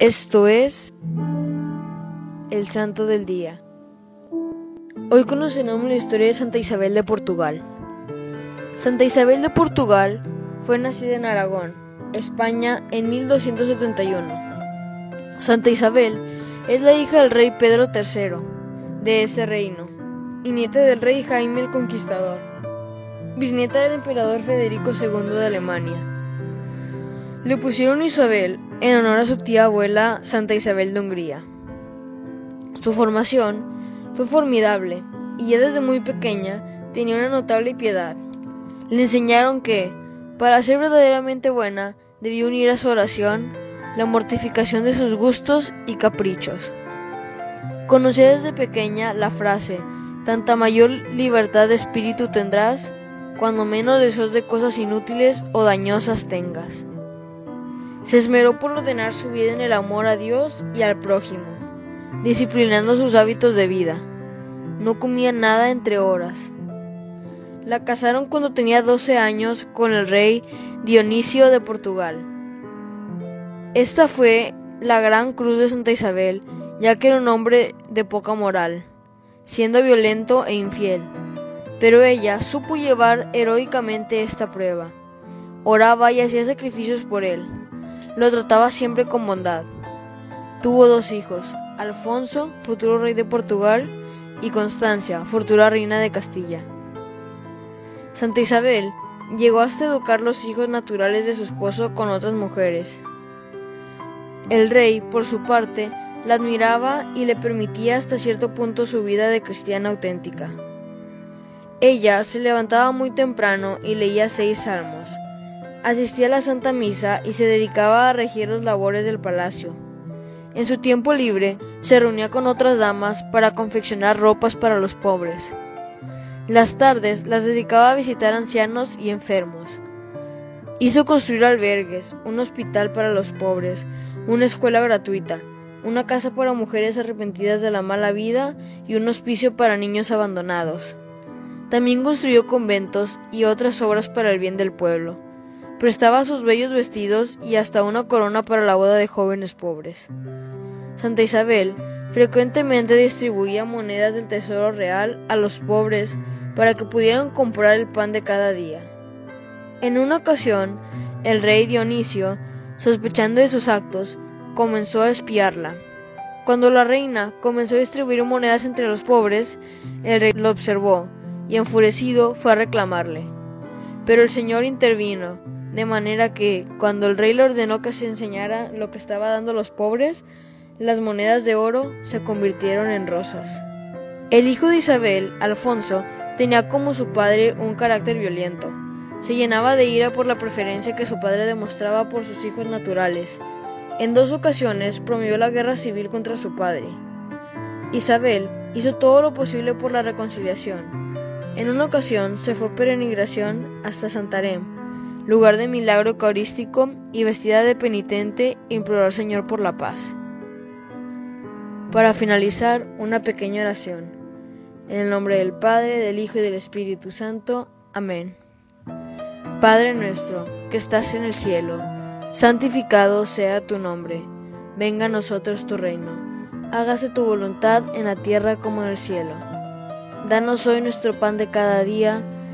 Esto es el Santo del Día. Hoy conoceremos la historia de Santa Isabel de Portugal. Santa Isabel de Portugal fue nacida en Aragón, España, en 1271. Santa Isabel es la hija del rey Pedro III de ese reino y nieta del rey Jaime el Conquistador, bisnieta del emperador Federico II de Alemania. Le pusieron Isabel en honor a su tía abuela Santa Isabel de Hungría. Su formación fue formidable y ya desde muy pequeña tenía una notable piedad. Le enseñaron que, para ser verdaderamente buena, debía unir a su oración la mortificación de sus gustos y caprichos. Conocía desde pequeña la frase, tanta mayor libertad de espíritu tendrás, cuando menos deseos de cosas inútiles o dañosas tengas. Se esmeró por ordenar su vida en el amor a Dios y al prójimo, disciplinando sus hábitos de vida. No comía nada entre horas. La casaron cuando tenía 12 años con el rey Dionisio de Portugal. Esta fue la gran cruz de Santa Isabel, ya que era un hombre de poca moral, siendo violento e infiel. Pero ella supo llevar heroicamente esta prueba. Oraba y hacía sacrificios por él. Lo trataba siempre con bondad. Tuvo dos hijos, Alfonso, futuro rey de Portugal, y Constancia, futura reina de Castilla. Santa Isabel llegó hasta educar los hijos naturales de su esposo con otras mujeres. El rey, por su parte, la admiraba y le permitía hasta cierto punto su vida de cristiana auténtica. Ella se levantaba muy temprano y leía seis salmos. Asistía a la Santa Misa y se dedicaba a regir los labores del palacio. En su tiempo libre se reunía con otras damas para confeccionar ropas para los pobres. Las tardes las dedicaba a visitar ancianos y enfermos. Hizo construir albergues, un hospital para los pobres, una escuela gratuita, una casa para mujeres arrepentidas de la mala vida y un hospicio para niños abandonados. También construyó conventos y otras obras para el bien del pueblo. Prestaba sus bellos vestidos y hasta una corona para la boda de jóvenes pobres. Santa Isabel frecuentemente distribuía monedas del tesoro real a los pobres para que pudieran comprar el pan de cada día. En una ocasión, el rey Dionisio, sospechando de sus actos, comenzó a espiarla. Cuando la reina comenzó a distribuir monedas entre los pobres, el rey lo observó y enfurecido fue a reclamarle. Pero el Señor intervino, de manera que, cuando el rey le ordenó que se enseñara lo que estaba dando los pobres, las monedas de oro se convirtieron en rosas. El hijo de Isabel, Alfonso, tenía como su padre un carácter violento. Se llenaba de ira por la preferencia que su padre demostraba por sus hijos naturales. En dos ocasiones promovió la guerra civil contra su padre. Isabel hizo todo lo posible por la reconciliación. En una ocasión se fue peregrinación hasta Santarém, lugar de milagro eucarístico, y vestida de penitente imploró al Señor por la paz. Para finalizar, una pequeña oración. En el nombre del Padre, del Hijo y del Espíritu Santo. Amén. Padre nuestro, que estás en el cielo, santificado sea tu nombre. Venga a nosotros tu reino. Hágase tu voluntad en la tierra como en el cielo. Danos hoy nuestro pan de cada día.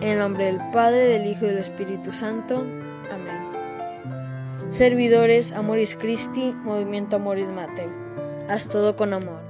En el nombre del Padre, del Hijo y del Espíritu Santo. Amén. Servidores Amoris Christi, Movimiento Amoris Mater. Haz todo con amor.